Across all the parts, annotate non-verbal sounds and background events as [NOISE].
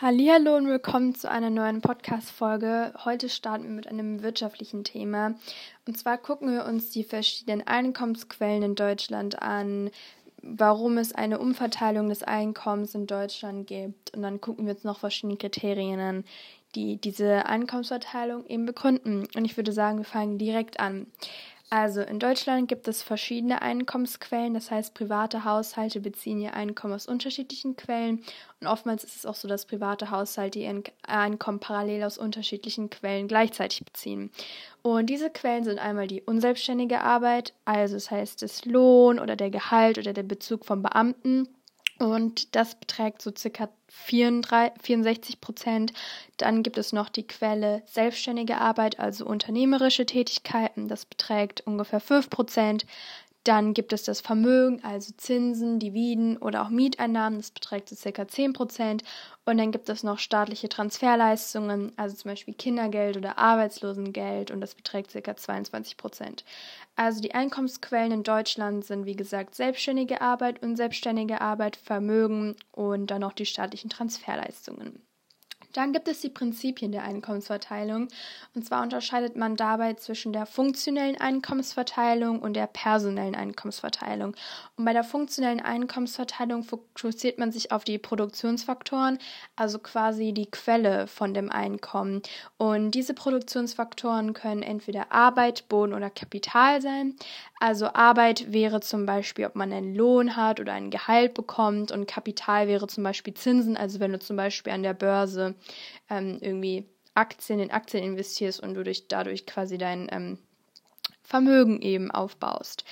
Hallo und willkommen zu einer neuen Podcast-Folge. Heute starten wir mit einem wirtschaftlichen Thema. Und zwar gucken wir uns die verschiedenen Einkommensquellen in Deutschland an, warum es eine Umverteilung des Einkommens in Deutschland gibt. Und dann gucken wir uns noch verschiedene Kriterien an, die diese Einkommensverteilung eben begründen. Und ich würde sagen, wir fangen direkt an. Also in Deutschland gibt es verschiedene Einkommensquellen, das heißt private Haushalte beziehen ihr Einkommen aus unterschiedlichen Quellen. Und oftmals ist es auch so, dass private Haushalte ihr Einkommen parallel aus unterschiedlichen Quellen gleichzeitig beziehen. Und diese Quellen sind einmal die unselbstständige Arbeit, also das heißt das Lohn oder der Gehalt oder der Bezug von Beamten. Und das beträgt so circa 64 Prozent. Dann gibt es noch die Quelle selbstständige Arbeit, also unternehmerische Tätigkeiten. Das beträgt ungefähr 5 Prozent. Dann gibt es das Vermögen, also Zinsen, Dividen oder auch Mieteinnahmen, das beträgt so circa 10 Prozent. Und dann gibt es noch staatliche Transferleistungen, also zum Beispiel Kindergeld oder Arbeitslosengeld und das beträgt circa 22 Prozent. Also die Einkommensquellen in Deutschland sind wie gesagt selbstständige Arbeit, unselbstständige Arbeit, Vermögen und dann noch die staatlichen Transferleistungen. Dann gibt es die Prinzipien der Einkommensverteilung. Und zwar unterscheidet man dabei zwischen der funktionellen Einkommensverteilung und der personellen Einkommensverteilung. Und bei der funktionellen Einkommensverteilung fokussiert man sich auf die Produktionsfaktoren, also quasi die Quelle von dem Einkommen. Und diese Produktionsfaktoren können entweder Arbeit, Boden oder Kapital sein. Also Arbeit wäre zum Beispiel, ob man einen Lohn hat oder ein Gehalt bekommt und Kapital wäre zum Beispiel Zinsen, also wenn du zum Beispiel an der Börse ähm, irgendwie Aktien in Aktien investierst und du dich dadurch quasi dein ähm, Vermögen eben aufbaust.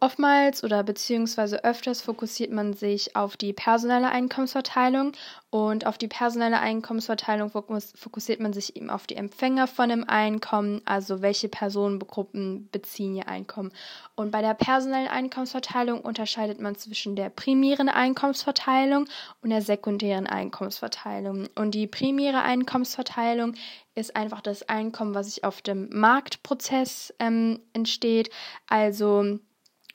Oftmals oder beziehungsweise öfters fokussiert man sich auf die personelle Einkommensverteilung und auf die personelle Einkommensverteilung fokussiert man sich eben auf die Empfänger von dem Einkommen, also welche Personengruppen beziehen ihr Einkommen. Und bei der personellen Einkommensverteilung unterscheidet man zwischen der primären Einkommensverteilung und der sekundären Einkommensverteilung. Und die primäre Einkommensverteilung ist einfach das Einkommen, was sich auf dem Marktprozess ähm, entsteht, also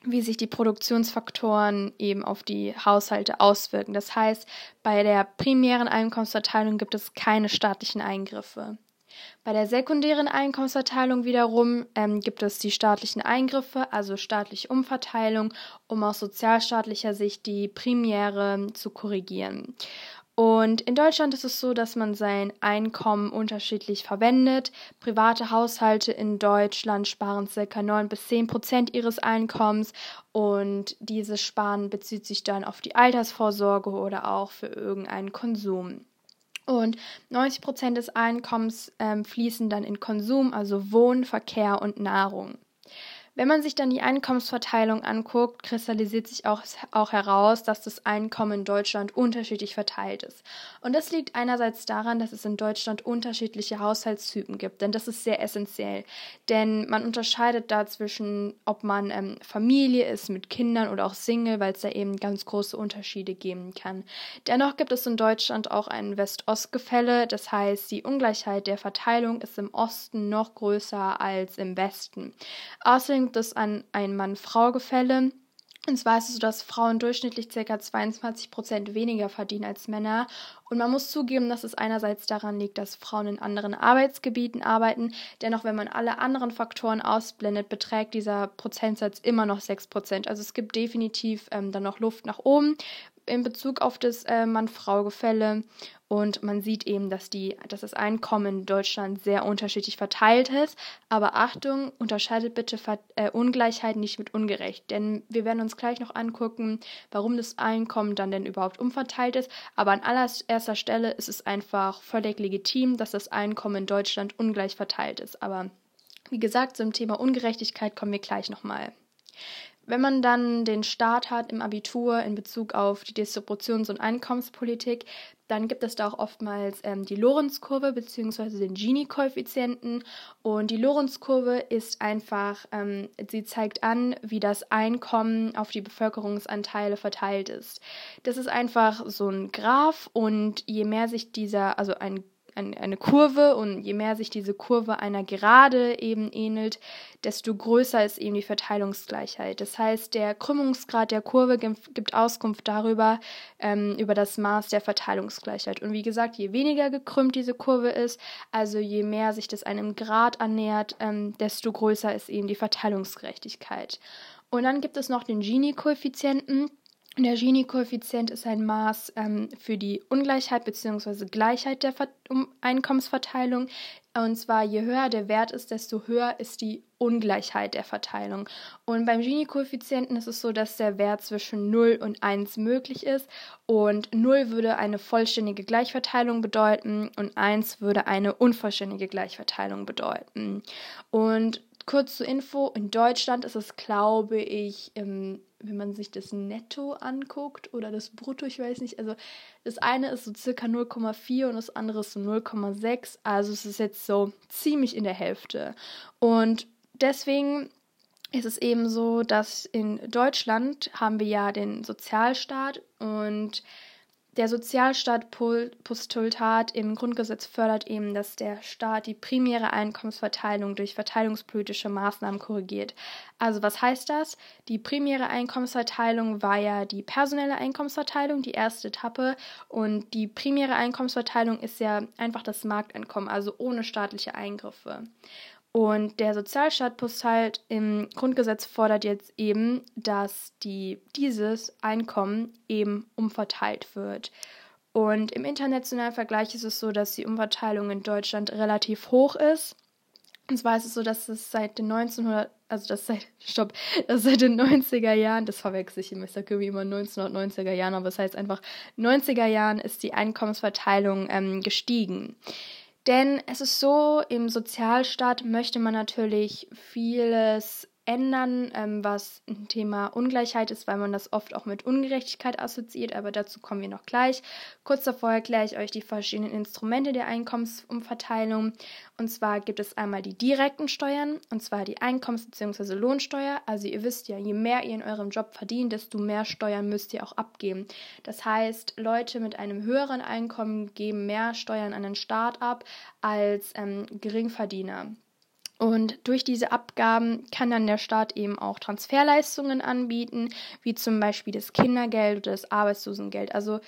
wie sich die Produktionsfaktoren eben auf die Haushalte auswirken. Das heißt, bei der primären Einkommensverteilung gibt es keine staatlichen Eingriffe. Bei der sekundären Einkommensverteilung wiederum ähm, gibt es die staatlichen Eingriffe, also staatliche Umverteilung, um aus sozialstaatlicher Sicht die primäre zu korrigieren. Und in Deutschland ist es so, dass man sein Einkommen unterschiedlich verwendet. Private Haushalte in Deutschland sparen ca. 9 bis 10 Prozent ihres Einkommens und dieses Sparen bezieht sich dann auf die Altersvorsorge oder auch für irgendeinen Konsum. Und 90 Prozent des Einkommens ähm, fließen dann in Konsum, also Wohn, Verkehr und Nahrung. Wenn man sich dann die Einkommensverteilung anguckt, kristallisiert sich auch, auch heraus, dass das Einkommen in Deutschland unterschiedlich verteilt ist. Und das liegt einerseits daran, dass es in Deutschland unterschiedliche Haushaltstypen gibt, denn das ist sehr essentiell. Denn man unterscheidet da zwischen, ob man ähm, Familie ist mit Kindern oder auch Single, weil es da eben ganz große Unterschiede geben kann. Dennoch gibt es in Deutschland auch ein West-Ost-Gefälle, das heißt, die Ungleichheit der Verteilung ist im Osten noch größer als im Westen. Außerdem gibt es an ein Mann-Frau-Gefälle. Und zwar ist es so, dass Frauen durchschnittlich ca. 22 Prozent weniger verdienen als Männer. Und man muss zugeben, dass es einerseits daran liegt, dass Frauen in anderen Arbeitsgebieten arbeiten. Dennoch, wenn man alle anderen Faktoren ausblendet, beträgt dieser Prozentsatz immer noch 6 Prozent. Also es gibt definitiv ähm, dann noch Luft nach oben in Bezug auf das äh, Mann-Frau-Gefälle. Und man sieht eben, dass, die, dass das Einkommen in Deutschland sehr unterschiedlich verteilt ist. Aber Achtung, unterscheidet bitte Ver äh, Ungleichheit nicht mit ungerecht. Denn wir werden uns gleich noch angucken, warum das Einkommen dann denn überhaupt umverteilt ist. Aber an allererster Stelle ist es einfach völlig legitim, dass das Einkommen in Deutschland ungleich verteilt ist. Aber wie gesagt, zum Thema Ungerechtigkeit kommen wir gleich nochmal. Wenn man dann den Start hat im Abitur in Bezug auf die Distributions- und Einkommenspolitik, dann gibt es da auch oftmals ähm, die Lorenz-Kurve bzw. den Gini-Koeffizienten. Und die Lorenz-Kurve ist einfach, ähm, sie zeigt an, wie das Einkommen auf die Bevölkerungsanteile verteilt ist. Das ist einfach so ein Graph und je mehr sich dieser, also ein ein, eine Kurve und je mehr sich diese Kurve einer Gerade eben ähnelt, desto größer ist eben die Verteilungsgleichheit. Das heißt, der Krümmungsgrad der Kurve gibt Auskunft darüber, ähm, über das Maß der Verteilungsgleichheit. Und wie gesagt, je weniger gekrümmt diese Kurve ist, also je mehr sich das einem Grad annähert, ähm, desto größer ist eben die Verteilungsgerechtigkeit. Und dann gibt es noch den Gini-Koeffizienten. Der Gini-Koeffizient ist ein Maß ähm, für die Ungleichheit bzw. Gleichheit der Ver um Einkommensverteilung. Und zwar, je höher der Wert ist, desto höher ist die Ungleichheit der Verteilung. Und beim Gini-Koeffizienten ist es so, dass der Wert zwischen 0 und 1 möglich ist. Und 0 würde eine vollständige Gleichverteilung bedeuten und 1 würde eine unvollständige Gleichverteilung bedeuten. Und kurz zur Info, in Deutschland ist es, glaube ich, im wenn man sich das Netto anguckt oder das Brutto, ich weiß nicht, also das eine ist so circa 0,4 und das andere ist so 0,6, also es ist jetzt so ziemlich in der Hälfte. Und deswegen ist es eben so, dass in Deutschland haben wir ja den Sozialstaat und der Sozialstaat-Postulat im Grundgesetz fördert eben, dass der Staat die primäre Einkommensverteilung durch verteilungspolitische Maßnahmen korrigiert. Also was heißt das? Die primäre Einkommensverteilung war ja die personelle Einkommensverteilung, die erste Etappe. Und die primäre Einkommensverteilung ist ja einfach das Markteinkommen, also ohne staatliche Eingriffe. Und der Sozialstaatpost halt im Grundgesetz fordert jetzt eben, dass die, dieses Einkommen eben umverteilt wird. Und im internationalen Vergleich ist es so, dass die Umverteilung in Deutschland relativ hoch ist. Und zwar ist es so, dass es seit den 1900, also das seit, [LAUGHS] stopp, das seit den 90er Jahren, das verwechsel ich immer, ich sage irgendwie immer 1990er Jahren, aber das heißt einfach 90er Jahren ist die Einkommensverteilung ähm, gestiegen. Denn es ist so, im Sozialstaat möchte man natürlich vieles ändern, ähm, was ein Thema Ungleichheit ist, weil man das oft auch mit Ungerechtigkeit assoziiert, aber dazu kommen wir noch gleich. Kurz davor erkläre ich euch die verschiedenen Instrumente der Einkommensumverteilung. Und zwar gibt es einmal die direkten Steuern, und zwar die Einkommens- bzw. Lohnsteuer. Also ihr wisst ja, je mehr ihr in eurem Job verdient, desto mehr Steuern müsst ihr auch abgeben. Das heißt, Leute mit einem höheren Einkommen geben mehr Steuern an den Staat ab als ähm, Geringverdiener. Und durch diese Abgaben kann dann der Staat eben auch Transferleistungen anbieten, wie zum Beispiel das Kindergeld oder das Arbeitslosengeld. Also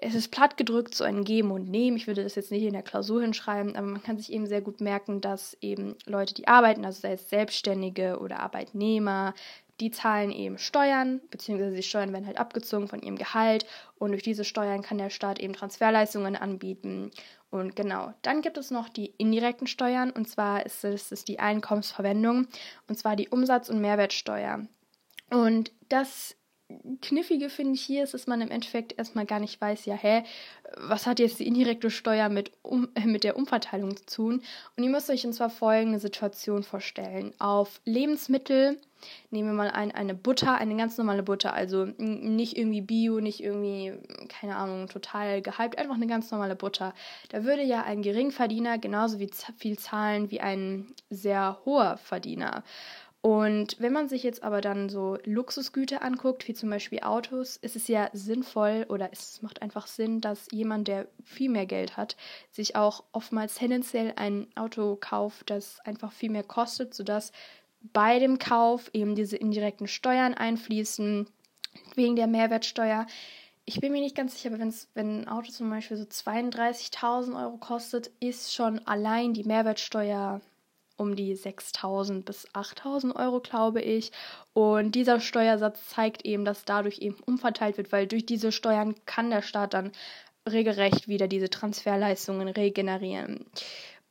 es ist platt gedrückt so ein Geben und Nehmen. Ich würde das jetzt nicht in der Klausur hinschreiben, aber man kann sich eben sehr gut merken, dass eben Leute, die arbeiten, also sei es Selbstständige oder Arbeitnehmer, die zahlen eben Steuern, beziehungsweise die Steuern werden halt abgezogen von ihrem Gehalt und durch diese Steuern kann der Staat eben Transferleistungen anbieten und genau, dann gibt es noch die indirekten Steuern und zwar ist es, ist die Einkommensverwendung und zwar die Umsatz- und Mehrwertsteuer. Und das Kniffige finde ich hier ist, dass man im Endeffekt erstmal gar nicht weiß, ja, hä, was hat jetzt die indirekte Steuer mit, um, äh, mit der Umverteilung zu tun? Und ihr müsst euch und zwar folgende Situation vorstellen. Auf Lebensmittel, nehmen wir mal ein, eine Butter, eine ganz normale Butter, also nicht irgendwie Bio, nicht irgendwie, keine Ahnung, total gehypt, einfach eine ganz normale Butter. Da würde ja ein Geringverdiener genauso wie viel zahlen wie ein sehr hoher Verdiener. Und wenn man sich jetzt aber dann so Luxusgüter anguckt, wie zum Beispiel Autos, ist es ja sinnvoll oder es macht einfach Sinn, dass jemand, der viel mehr Geld hat, sich auch oftmals tendenziell ein Auto kauft, das einfach viel mehr kostet, sodass bei dem Kauf eben diese indirekten Steuern einfließen, wegen der Mehrwertsteuer. Ich bin mir nicht ganz sicher, aber wenn ein Auto zum Beispiel so 32.000 Euro kostet, ist schon allein die Mehrwertsteuer um die 6.000 bis 8.000 Euro, glaube ich. Und dieser Steuersatz zeigt eben, dass dadurch eben umverteilt wird, weil durch diese Steuern kann der Staat dann regelrecht wieder diese Transferleistungen regenerieren.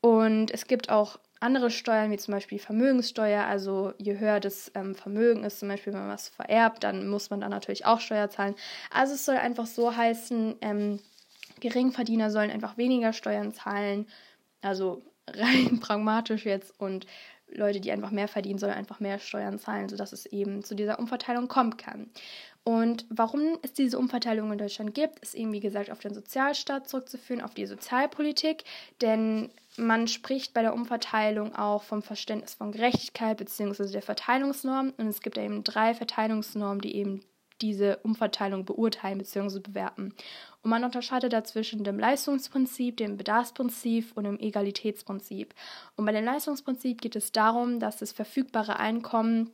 Und es gibt auch andere Steuern, wie zum Beispiel Vermögenssteuer. Also je höher das ähm, Vermögen ist, zum Beispiel wenn man was vererbt, dann muss man dann natürlich auch Steuer zahlen. Also es soll einfach so heißen, ähm, Geringverdiener sollen einfach weniger Steuern zahlen. Also rein [LAUGHS] pragmatisch jetzt und Leute, die einfach mehr verdienen, sollen einfach mehr Steuern zahlen, sodass es eben zu dieser Umverteilung kommen kann. Und warum es diese Umverteilung in Deutschland gibt, ist eben, wie gesagt, auf den Sozialstaat zurückzuführen, auf die Sozialpolitik. Denn man spricht bei der Umverteilung auch vom Verständnis von Gerechtigkeit bzw. der Verteilungsnorm. Und es gibt eben drei Verteilungsnormen, die eben diese Umverteilung beurteilen bzw. bewerten. Und man unterscheidet dazwischen dem Leistungsprinzip, dem Bedarfsprinzip und dem Egalitätsprinzip. Und bei dem Leistungsprinzip geht es darum, dass das verfügbare Einkommen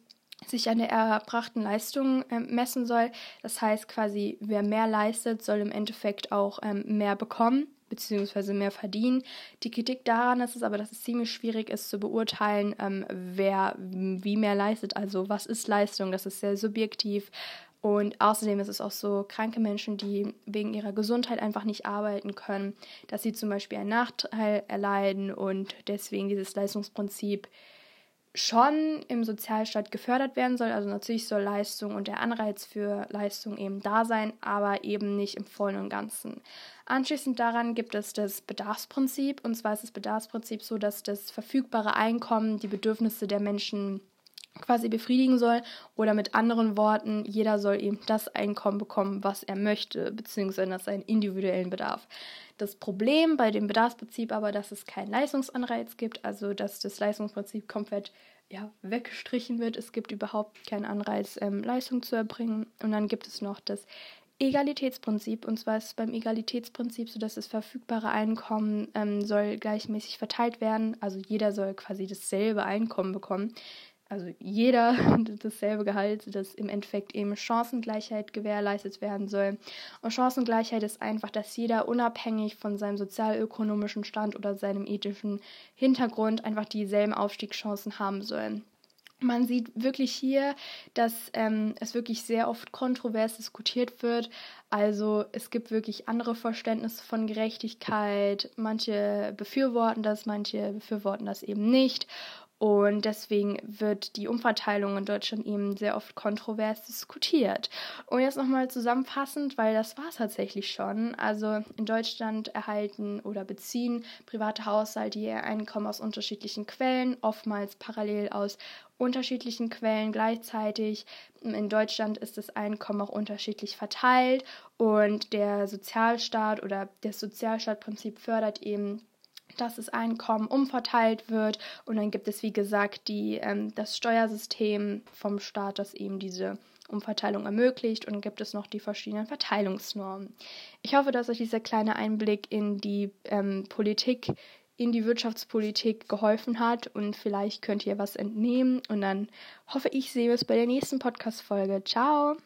sich an der erbrachten Leistung äh, messen soll. Das heißt quasi, wer mehr leistet, soll im Endeffekt auch ähm, mehr bekommen bzw. mehr verdienen. Die Kritik daran ist es aber, dass es ziemlich schwierig ist zu beurteilen, ähm, wer wie mehr leistet. Also was ist Leistung? Das ist sehr subjektiv. Und außerdem ist es auch so, kranke Menschen, die wegen ihrer Gesundheit einfach nicht arbeiten können, dass sie zum Beispiel einen Nachteil erleiden und deswegen dieses Leistungsprinzip schon im Sozialstaat gefördert werden soll. Also natürlich soll Leistung und der Anreiz für Leistung eben da sein, aber eben nicht im vollen und ganzen. Anschließend daran gibt es das Bedarfsprinzip. Und zwar ist das Bedarfsprinzip so, dass das verfügbare Einkommen die Bedürfnisse der Menschen quasi befriedigen soll. Oder mit anderen Worten, jeder soll eben das Einkommen bekommen, was er möchte, beziehungsweise seinen individuellen Bedarf. Das Problem bei dem Bedarfsprinzip aber, dass es keinen Leistungsanreiz gibt, also dass das Leistungsprinzip komplett ja, weggestrichen wird. Es gibt überhaupt keinen Anreiz, ähm, Leistung zu erbringen. Und dann gibt es noch das Egalitätsprinzip. Und zwar ist es beim Egalitätsprinzip so, dass das verfügbare Einkommen ähm, soll gleichmäßig verteilt werden. Also jeder soll quasi dasselbe Einkommen bekommen also jeder [LAUGHS] dasselbe Gehalt, dass im Endeffekt eben Chancengleichheit gewährleistet werden soll. Und Chancengleichheit ist einfach, dass jeder unabhängig von seinem sozialökonomischen Stand oder seinem ethischen Hintergrund einfach dieselben Aufstiegschancen haben soll. Man sieht wirklich hier, dass ähm, es wirklich sehr oft kontrovers diskutiert wird. Also es gibt wirklich andere Verständnisse von Gerechtigkeit. Manche befürworten das, manche befürworten das eben nicht. Und deswegen wird die Umverteilung in Deutschland eben sehr oft kontrovers diskutiert. Und jetzt nochmal zusammenfassend, weil das war es tatsächlich schon. Also in Deutschland erhalten oder beziehen private Haushalte ihr Einkommen aus unterschiedlichen Quellen, oftmals parallel aus unterschiedlichen Quellen gleichzeitig. In Deutschland ist das Einkommen auch unterschiedlich verteilt und der Sozialstaat oder das Sozialstaatprinzip fördert eben dass das Einkommen umverteilt wird. Und dann gibt es, wie gesagt, die, ähm, das Steuersystem vom Staat, das eben diese Umverteilung ermöglicht. Und dann gibt es noch die verschiedenen Verteilungsnormen. Ich hoffe, dass euch dieser kleine Einblick in die ähm, Politik, in die Wirtschaftspolitik geholfen hat. Und vielleicht könnt ihr was entnehmen. Und dann hoffe ich, sehe es bei der nächsten Podcast-Folge. Ciao!